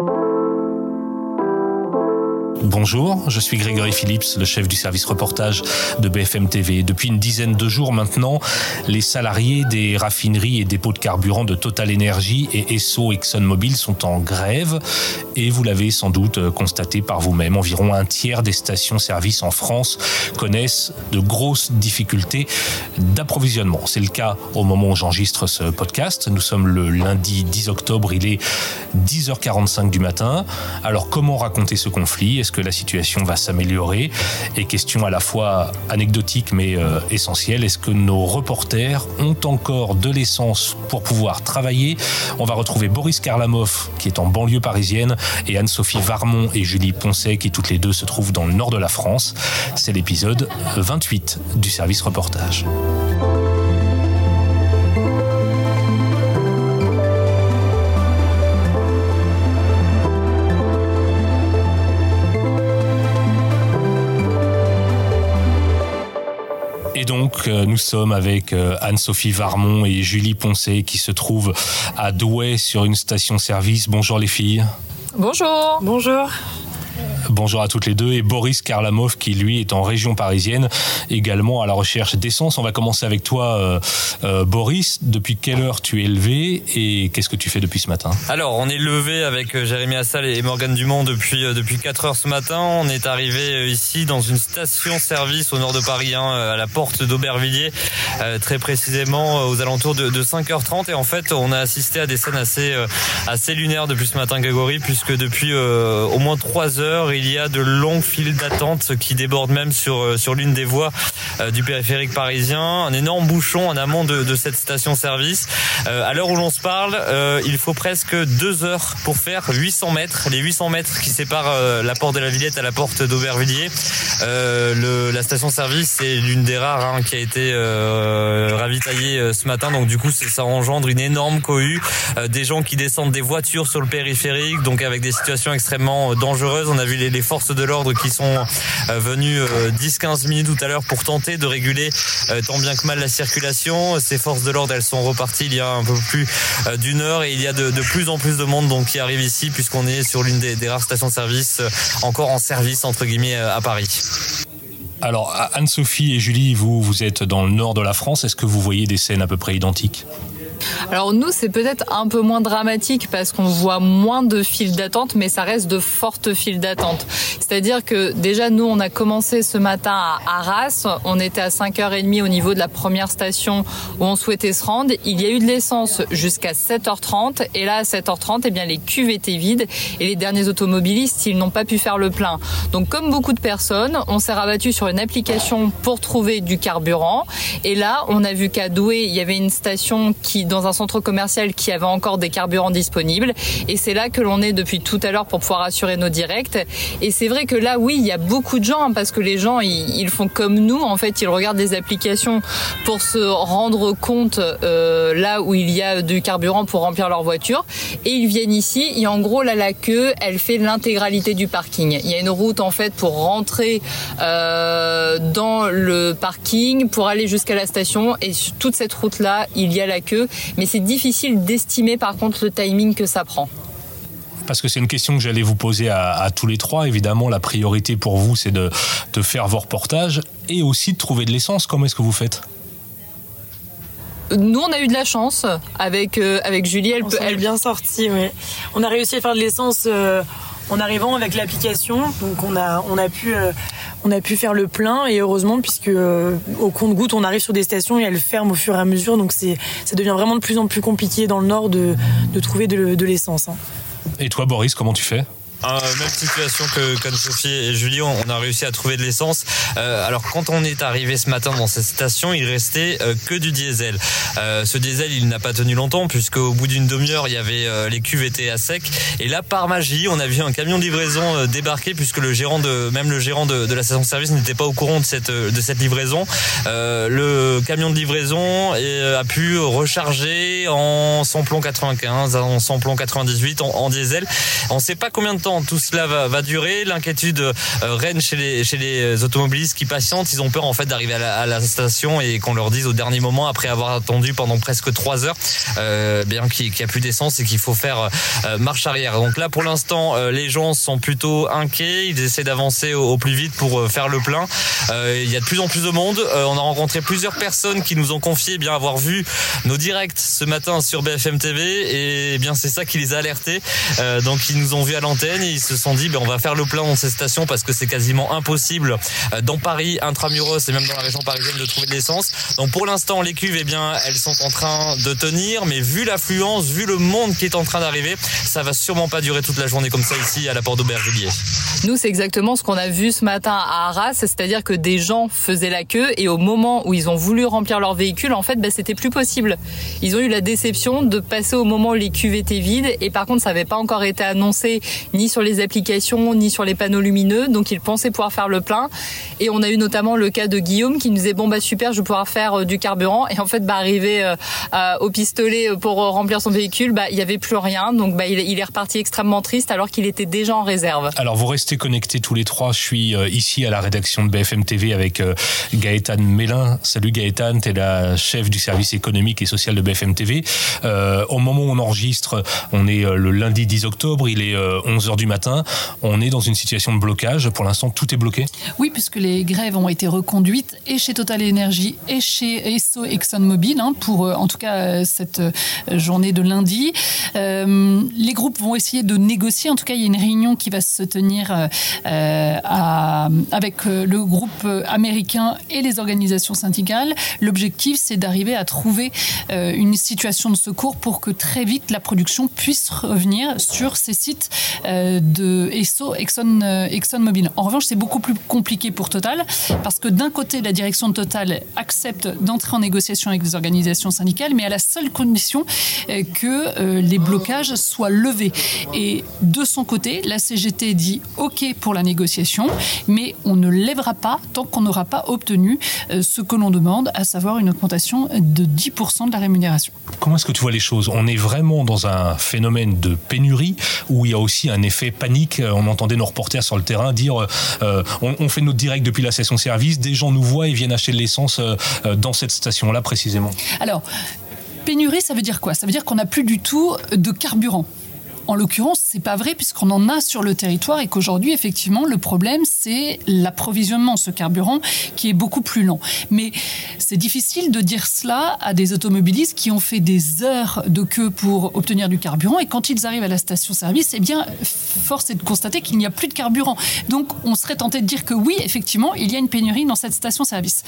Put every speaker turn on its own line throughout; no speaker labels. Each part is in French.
thank you Bonjour, je suis Grégory Phillips, le chef du service reportage de BFM TV. Depuis une dizaine de jours maintenant, les salariés des raffineries et dépôts de carburant de Total Energy et Esso ExxonMobil sont en grève et vous l'avez sans doute constaté par vous-même, environ un tiers des stations-service en France connaissent de grosses difficultés d'approvisionnement. C'est le cas au moment où j'enregistre ce podcast. Nous sommes le lundi 10 octobre, il est 10h45 du matin. Alors comment raconter ce conflit? Que la situation va s'améliorer? Et question à la fois anecdotique mais euh, essentielle, est-ce que nos reporters ont encore de l'essence pour pouvoir travailler? On va retrouver Boris Karlamov qui est en banlieue parisienne et Anne-Sophie Varmont et Julie Poncet qui toutes les deux se trouvent dans le nord de la France. C'est l'épisode 28 du service reportage. Donc, euh, nous sommes avec euh, Anne-Sophie Varmont et Julie Poncet qui se trouvent à Douai sur une station-service. Bonjour les filles.
Bonjour.
Bonjour.
Bonjour à toutes les deux. Et Boris Karlamov, qui lui est en région parisienne, également à la recherche d'essence. On va commencer avec toi, euh, euh, Boris. Depuis quelle heure tu es levé et qu'est-ce que tu fais depuis ce matin?
Alors, on est levé avec euh, Jérémy Assal et Morgane Dumont depuis, depuis 4 heures ce matin. On est arrivé ici dans une station-service au nord de Paris, hein, à la porte d'Aubervilliers, très précisément aux alentours de, de, 5h30. Et en fait, on a assisté à des scènes assez, assez lunaires depuis ce matin, Grégory, puisque depuis au moins 3 heures, il y a de longues files d'attente qui débordent même sur, euh, sur l'une des voies euh, du périphérique parisien. Un énorme bouchon en amont de, cette station-service. Euh, à l'heure où l'on se parle, il faut presque deux heures pour faire 800 mètres. Les 800 mètres qui séparent la porte de la Villette à la porte d'Aubervilliers. La station-service, c'est l'une des rares hein, qui a été ravitaillée ce matin. Donc du coup, ça engendre une énorme cohue. des gens qui descendent des voitures sur le périphérique, donc avec des situations extrêmement dangereuses. On a vu les forces de l'ordre qui sont euh, venues 10-15 euh, minutes tout à l'heure pour tenter de réguler euh, tant bien que mal la circulation. Ces forces de l'ordre, elles sont reparties il y a un peu plus d'une heure et il y a de, plus en plus de monde qui arrive ici puisqu'on est sur l'une des, rares stations-service encore en service entre guillemets à Paris.
Alors Anne-Sophie et Julie, vous êtes dans le nord de la France. Est-ce que vous voyez des scènes à peu près identiques?
Alors nous, c'est peut-être un peu moins dramatique parce qu'on voit moins de files d'attente, mais ça reste de fortes files d'attente. C'est-à-dire que déjà, nous, on a commencé ce matin à Arras. On était à 5h30 au niveau de la première station où on souhaitait se rendre. Il y a eu de l'essence jusqu'à 7h30. Et là, à 7h30, eh bien, les cuves étaient vides et les derniers automobilistes, ils n'ont pas pu faire le plein. Donc, comme beaucoup de personnes, on s'est rabattu sur une application pour trouver du carburant. Et là, on a vu qu'à Douai, il y avait une station qui dans un centre commercial qui avait encore des carburants disponibles. Et c'est là que l'on est depuis tout à l'heure pour pouvoir assurer nos directs. Et c'est vrai que là, oui, il y a beaucoup de gens, hein, parce que les gens, ils, font comme nous. En fait, ils regardent des applications pour se rendre compte euh, là où il y a du carburant pour remplir leur voiture. Et ils viennent ici. Et en gros, là, la queue, elle fait l'intégralité du parking. Il y a une route, en fait, pour rentrer euh, dans le parking, pour aller jusqu'à la station. Et toute cette route-là, il y a la queue mais c'est difficile d'estimer par contre le timing que ça prend
parce que c'est une question que j'allais vous poser à, tous les trois. Évidemment, la priorité pour vous, c'est de, faire vos reportages et aussi de trouver de l'essence. Comment est-ce que vous faites?
Nous, on a eu de la chance avec euh, avec Julie. Elle,
peut, elle bien sortie. Oui. On a réussi à faire de l'essence euh, en arrivant avec l'application. Donc, on a on a pu euh, on a pu faire le plein et heureusement puisque euh, au compte-goutte on arrive sur des stations et elles ferment au fur et à mesure donc c'est ça devient vraiment de plus en plus compliqué dans le nord de, de trouver de, de l'essence. Hein.
Et toi Boris comment tu fais?
Euh, même situation que comme Sophie et Julie, on a réussi à trouver de l'essence. Euh, alors quand on est arrivé ce matin dans cette station, il restait euh, que du diesel. Euh, ce diesel, il n'a pas tenu longtemps puisque au bout d'une demi-heure, il y avait euh, les cuves étaient à sec. Et là, par magie, on a vu un camion de livraison débarquer puisque le gérant de même le gérant de, de la station-service n'était pas au courant de cette de cette livraison. le camion de livraison a pu recharger en samplon 95, en samplon 98, en, en diesel. On ne sait pas combien de temps tout cela va, durer. L'inquiétude règne chez les, chez les automobilistes qui patientent. Ils ont peur en fait d'arriver à, la station et qu'on leur dise au dernier moment, après avoir attendu pendant presque trois heures, bien qu'il n'y a plus d'essence et qu'il faut faire marche arrière. Donc là, pour l'instant, les gens sont plutôt inquiets. Ils essaient d'avancer au, plus vite pour faire le plein. il y a de plus en plus de monde. on a rencontré plusieurs personnes qui nous ont confié bien avoir vu nos directs ce matin sur BFM TV et bien c'est ça qui les a alertés. Euh, donc ils nous ont vus à l'antenne ils se sont dit ben, on va faire le plein dans ces stations parce que c'est quasiment impossible euh, dans Paris, intramuros et même dans la région parisienne de trouver de l'essence. Donc pour l'instant les cuves eh bien elles sont en train de tenir mais vu l'affluence, vu le monde qui est en train d'arriver, ça va sûrement pas durer toute la journée comme ça ici à la porte d'Aubervilliers.
Nous c'est exactement ce qu'on a vu ce matin à Arras, c'est-à-dire que des gens faisaient la queue et au moment où ils ont voulu remplir leur véhicule, en fait, ben, c'était plus possible. Ils ont eu la déception de passer au moment où les cuves étaient vides et par contre, ça n'avait pas encore été annoncé ni sur les applications ni sur les panneaux lumineux, donc ils pensaient pouvoir faire le plein. Et on a eu notamment le cas de Guillaume qui nous disait bon bah super, je vais pouvoir faire euh, du carburant et en fait, bah arrivé euh, au pistolet pour remplir son véhicule, bah il y avait plus rien, donc bah il, est reparti extrêmement triste alors qu'il était déjà en réserve.
Alors vous restez connectés tous les trois. Je suis euh, ici à la rédaction de BFM TV avec Gaëtan Mélin. Salut Gaëtan, t'es la chef du service économique et social de BFM TV. Euh, au moment où on enregistre, on est euh, le lundi 10 octobre, il est 11h euh, du matin. On est dans une situation de blocage. Pour l'instant, tout est bloqué
Oui, puisque les grèves ont été reconduites et chez Total Energy et chez ESSO ExxonMobil hein, pour en tout cas cette journée de lundi. les groupes vont essayer de négocier. En tout cas, il y a une réunion qui va se tenir avec le groupe américain et les organisations syndicales. L'objectif, c'est d'arriver à trouver euh, une situation de secours pour que très vite la production puisse revenir sur ces sites euh, de ESSO, Exxon, euh, ExxonMobil. En revanche, c'est beaucoup plus compliqué pour Total parce que d'un côté, la direction de Total accepte d'entrer en négociation avec les organisations syndicales, mais à la seule condition que les blocages soient levés. Et de son côté, la CGT dit OK pour la négociation, mais on ne lèvera pas tant qu'on n'aura pas obtenu ce que l'on demande, à savoir une augmentation de 10% de la rémunération.
Comment est-ce que tu vois les choses? On est vraiment dans un phénomène de pénurie où il y a aussi un effet On entendait nos reporters sur le terrain dire euh, on, fait notre direct depuis la station-service, des gens nous voient et viennent acheter de l'essence euh, euh, dans cette station-là précisément.
Alors, pénurie, ça veut dire quoi? Ça veut dire qu'on n'a plus du tout de carburant. En l'occurrence, c'est pas vrai puisqu'on en a sur le territoire et qu'aujourd'hui, effectivement, le problème, c'est l'approvisionnement, ce carburant qui est beaucoup plus lent. Mais c'est difficile de dire cela à des automobilistes qui ont fait des heures de queue pour obtenir du carburant et quand ils arrivent à la station-service, eh bien, force est de constater qu'il n'y a plus de carburant. Donc, on serait tenté de dire que oui, effectivement, il y a une pénurie dans cette station-service.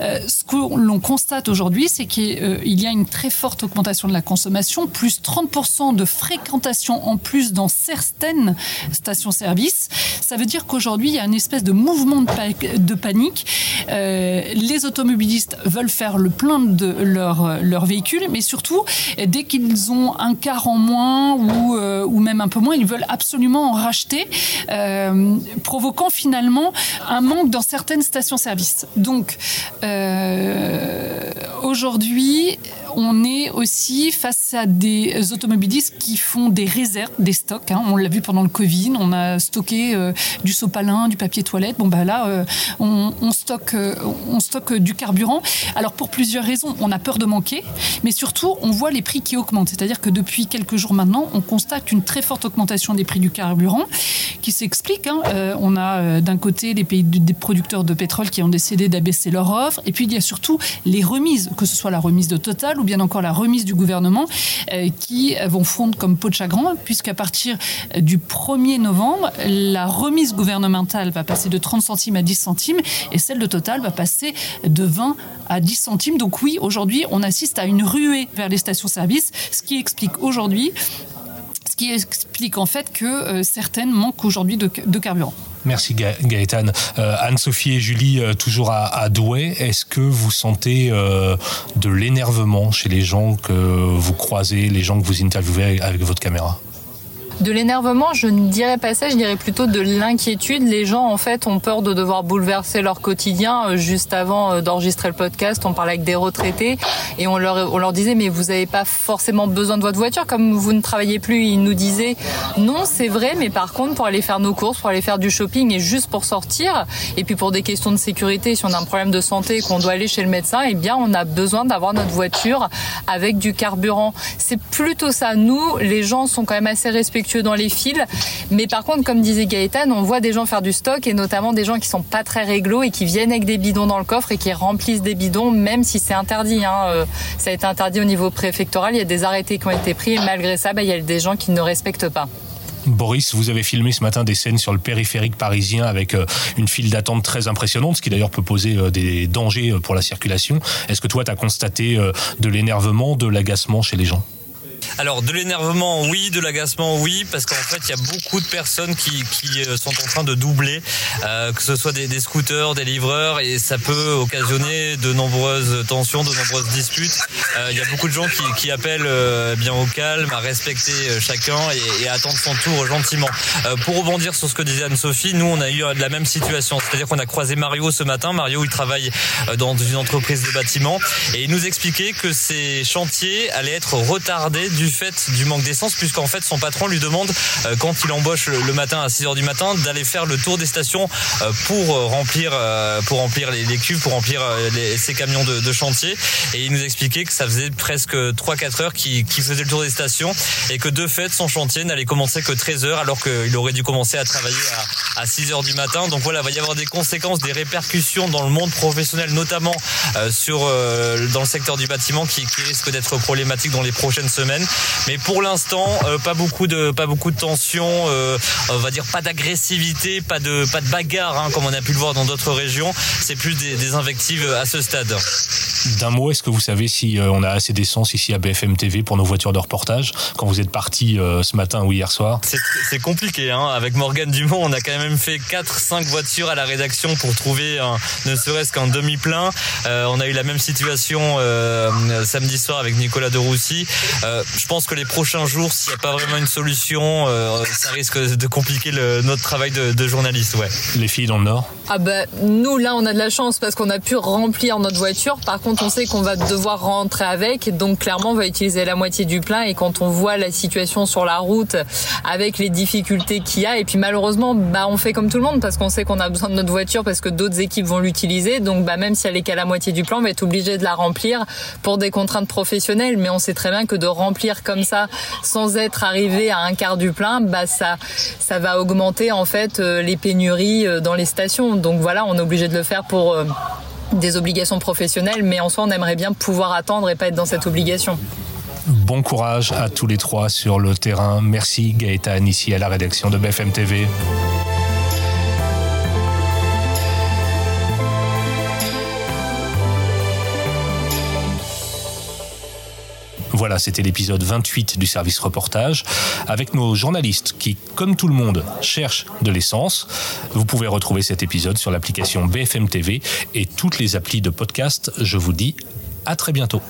Euh, ce que l'on constate aujourd'hui, c'est qu'il y a une très forte augmentation de la consommation, plus 30% de fréquentation en plus dans certaines stations-service. Ça veut dire qu'aujourd'hui, il y a une espèce de mouvement de, panique. Euh, les automobilistes veulent faire le plein de leur, leur véhicule, mais surtout, dès qu'ils ont un quart en moins ou, euh, même un peu moins, ils veulent absolument en racheter, euh, provoquant finalement un manque dans certaines stations-service. Donc, aujourd'hui, on est aussi face à des automobilistes qui font des réserves, des stocks. Hein. On l'a vu pendant le Covid, on a stocké euh, du sopalin, du papier toilette. Bon, bah là, euh, on, stocke, euh, on stocke du carburant. Alors, pour plusieurs raisons, on a peur de manquer, mais surtout, on voit les prix qui augmentent. C'est-à-dire que depuis quelques jours maintenant, on constate une très forte augmentation des prix du carburant qui s'explique. Hein. on a d'un côté les pays des producteurs de pétrole qui ont décidé d'abaisser leur offre, et puis il y a surtout les remises, que ce soit la remise de Total bien encore la remise du gouvernement, euh, qui vont fondre comme peau de chagrin, puisqu'à partir du 1er novembre, la remise gouvernementale va passer de 30 centimes à 10 centimes, et celle de Total va passer de 20 à 10 centimes. Donc oui, aujourd'hui, on assiste à une ruée vers les stations-service, ce qui explique aujourd'hui ce qui explique en fait que euh, certaines manquent aujourd'hui de, carburant.
Merci Gaëtan. Euh, Anne-Sophie et Julie, euh, toujours à, Douai, est-ce que vous sentez de l'énervement chez les gens que vous croisez, les gens que vous interviewez avec votre caméra?
De l'énervement, je ne dirais pas ça, je dirais plutôt de l'inquiétude. Les gens, en fait, ont peur de devoir bouleverser leur quotidien. Euh, juste avant euh, d'enregistrer le podcast, on parlait avec des retraités et on leur, on leur disait, mais vous n'avez pas forcément besoin de votre voiture, comme vous ne travaillez plus. Ils nous disaient, non, c'est vrai, mais par contre, pour aller faire nos courses, pour aller faire du shopping et juste pour sortir, et puis pour des questions de sécurité, si on a un problème de santé et qu'on doit aller chez le médecin, eh bien, on a besoin d'avoir notre voiture avec du carburant. C'est plutôt ça. Nous, les gens sont quand même assez respectueux dans les fils. Mais par contre, comme disait Gaëtan, on voit des gens faire du stock et notamment des gens qui sont pas très réglo et qui viennent avec des bidons dans le coffre et qui remplissent des bidons, même si c'est interdit. Hein. Euh, ça a été interdit au niveau préfectoral. Il y a des arrêtés qui ont été pris et malgré ça, bah, il y a des gens qui ne respectent pas.
Boris, vous avez filmé ce matin des scènes sur le périphérique parisien avec euh, une file d'attente très impressionnante, ce qui d'ailleurs peut poser euh, des dangers pour la circulation. Est-ce que toi, tu as constaté de l'énervement, de l'agacement chez les gens?
Alors de l'énervement, oui, de l'agacement, oui, parce qu'en fait il y a beaucoup de personnes qui, qui euh, sont en train de doubler, euh, que ce soit des, scooters, des livreurs, et ça peut occasionner de nombreuses tensions, de nombreuses disputes. Euh, il y a beaucoup de gens qui, appellent bien au calme, à respecter chacun et, à attendre son tour gentiment. pour rebondir sur ce que disait Anne-Sophie, nous on a eu la même situation, c'est-à-dire qu'on a croisé Mario ce matin. Mario il travaille dans une entreprise de bâtiment et il nous expliquait que ces chantiers allaient être retardés du fait du manque d'essence, puisqu'en fait son patron lui demande euh, quand il embauche le matin à 6h du matin d'aller faire le tour des stations euh, pour euh, remplir pour remplir les, cuves, pour remplir les, ces camions de, chantier. Et il nous expliquait que ça faisait presque 3-4 heures qu'il qu faisait le tour des stations et que de fait son chantier n'allait commencer que 13 heures alors qu'il aurait dû commencer à travailler à, à 6 heures du matin. Donc voilà, il va y avoir des conséquences, des répercussions dans le monde professionnel, notamment sur dans le secteur du bâtiment qui risque d'être problématique dans les prochaines semaines. Mais pour l'instant, euh, pas beaucoup de pas beaucoup de tension, euh, on va dire pas d'agressivité, pas de pas de bagarre hein, comme on a pu le voir dans d'autres régions. C'est plus des, des, invectives à ce stade.
D'un mot, est-ce que vous savez si euh, on a assez d'essence ici à BFM TV pour nos voitures de reportage? Quand vous êtes parti ce matin ou hier soir?
C'est compliqué. Hein. Avec Morgane Dumont, on a quand même fait 4-5 voitures à la rédaction pour trouver un, ne serait-ce qu'un demi-plein. Euh, on a eu la même situation euh, samedi soir avec Nicolas de Roussy. Euh, je pense que les prochains jours, s'il n'y a pas vraiment une solution, euh, ça risque de compliquer le, notre travail de, de, journaliste. Ouais.
Les filles dans le Nord?
Ah ben, nous, là, on a de la chance parce qu'on a pu remplir notre voiture. Par contre, on sait qu'on va devoir rentrer avec. Donc, clairement, on va utiliser la moitié du plein. Et quand on voit la situation sur la route avec les difficultés qu'il y a, et puis malheureusement, bah, on fait comme tout le monde parce qu'on sait qu'on a besoin de notre voiture parce que d'autres équipes vont l'utiliser. Donc, bah, même si elle est qu'à la moitié du plan, on va être obligé de la remplir pour des contraintes professionnelles. Mais on sait très bien que de remplir comme ça sans être arrivé à un quart du plein, bah ça, ça va augmenter en fait euh, les pénuries euh, dans les stations. Donc voilà, on est obligé de le faire pour euh, des obligations professionnelles, mais en soi, on aimerait bien pouvoir attendre et pas être dans cette obligation.
Bon courage à tous les trois sur le terrain. Merci Gaëtan ici à la rédaction de BFM TV. Voilà, c'était l'épisode 28 du service reportage avec nos journalistes qui, comme tout le monde, cherchent de l'essence. Vous pouvez retrouver cet épisode sur l'application BFM TV et toutes les applis de podcast. Je vous dis à très bientôt.